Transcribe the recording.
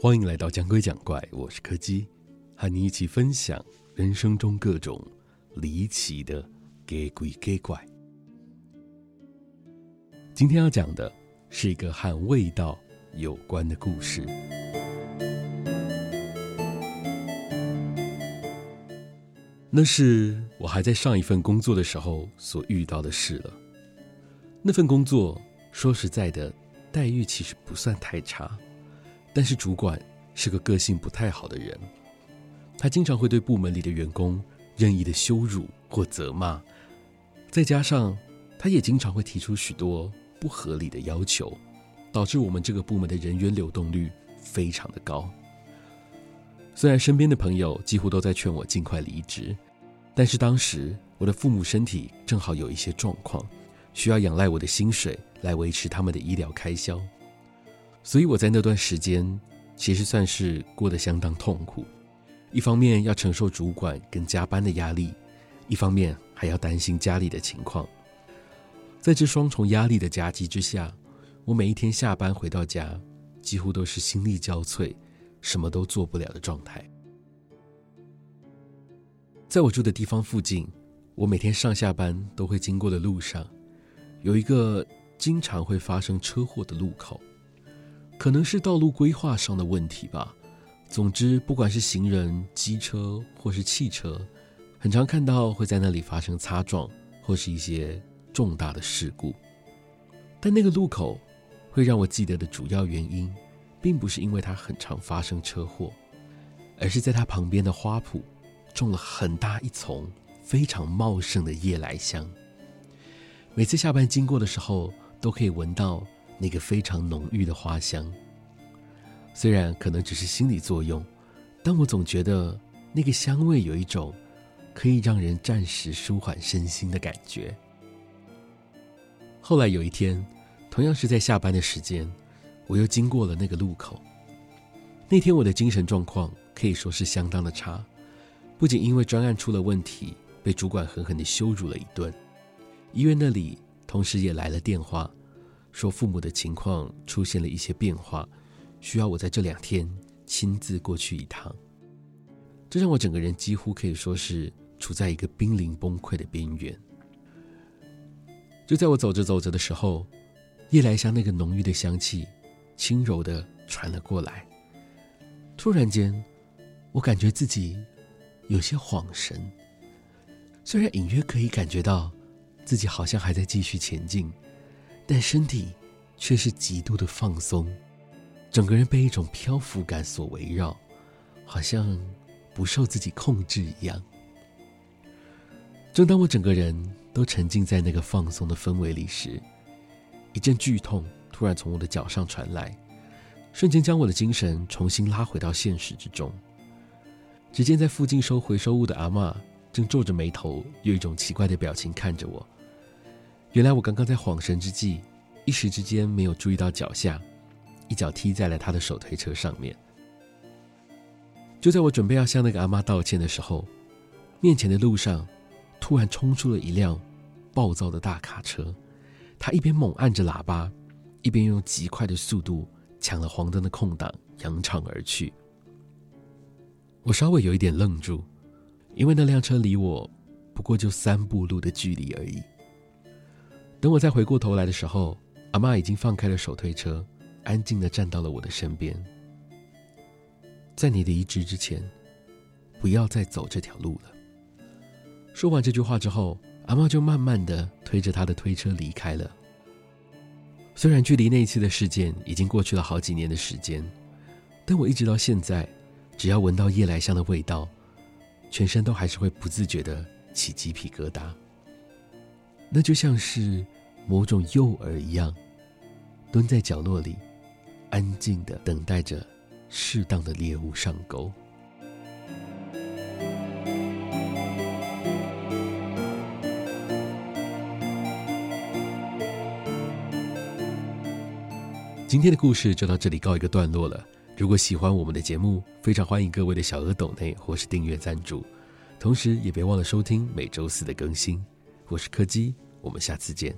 欢迎来到讲鬼讲怪，我是柯基，和你一起分享人生中各种离奇的假鬼假怪。今天要讲的是一个和味道有关的故事。那是我还在上一份工作的时候所遇到的事了。那份工作说实在的，待遇其实不算太差。但是主管是个个性不太好的人，他经常会对部门里的员工任意的羞辱或责骂，再加上他也经常会提出许多不合理的要求，导致我们这个部门的人员流动率非常的高。虽然身边的朋友几乎都在劝我尽快离职，但是当时我的父母身体正好有一些状况，需要仰赖我的薪水来维持他们的医疗开销。所以我在那段时间其实算是过得相当痛苦，一方面要承受主管跟加班的压力，一方面还要担心家里的情况。在这双重压力的夹击之下，我每一天下班回到家，几乎都是心力交瘁，什么都做不了的状态。在我住的地方附近，我每天上下班都会经过的路上，有一个经常会发生车祸的路口。可能是道路规划上的问题吧。总之，不管是行人、机车或是汽车，很常看到会在那里发生擦撞或是一些重大的事故。但那个路口会让我记得的主要原因，并不是因为它很常发生车祸，而是在它旁边的花圃种了很大一丛非常茂盛的夜来香。每次下班经过的时候，都可以闻到。那个非常浓郁的花香，虽然可能只是心理作用，但我总觉得那个香味有一种可以让人暂时舒缓身心的感觉。后来有一天，同样是在下班的时间，我又经过了那个路口。那天我的精神状况可以说是相当的差，不仅因为专案出了问题，被主管狠狠地羞辱了一顿，医院那里同时也来了电话。说父母的情况出现了一些变化，需要我在这两天亲自过去一趟。这让我整个人几乎可以说是处在一个濒临崩溃的边缘。就在我走着走着的时候，夜来香那个浓郁的香气轻柔的传了过来。突然间，我感觉自己有些恍神，虽然隐约可以感觉到自己好像还在继续前进。但身体却是极度的放松，整个人被一种漂浮感所围绕，好像不受自己控制一样。正当我整个人都沉浸在那个放松的氛围里时，一阵剧痛突然从我的脚上传来，瞬间将我的精神重新拉回到现实之中。只见在附近收回收物的阿嬷正皱着眉头，用一种奇怪的表情看着我。原来我刚刚在恍神之际，一时之间没有注意到脚下，一脚踢在了他的手推车上面。就在我准备要向那个阿妈道歉的时候，面前的路上突然冲出了一辆暴躁的大卡车，他一边猛按着喇叭，一边用极快的速度抢了黄灯的空档，扬长而去。我稍微有一点愣住，因为那辆车离我不过就三步路的距离而已。等我再回过头来的时候，阿嬷已经放开了手推车，安静的站到了我的身边。在你离职之前，不要再走这条路了。说完这句话之后，阿嬷就慢慢的推着她的推车离开了。虽然距离那一次的事件已经过去了好几年的时间，但我一直到现在，只要闻到夜来香的味道，全身都还是会不自觉的起鸡皮疙瘩。那就像是某种诱饵一样，蹲在角落里，安静的等待着适当的猎物上钩。今天的故事就到这里告一个段落了。如果喜欢我们的节目，非常欢迎各位的小额抖内或是订阅赞助，同时也别忘了收听每周四的更新。我是柯基，我们下次见。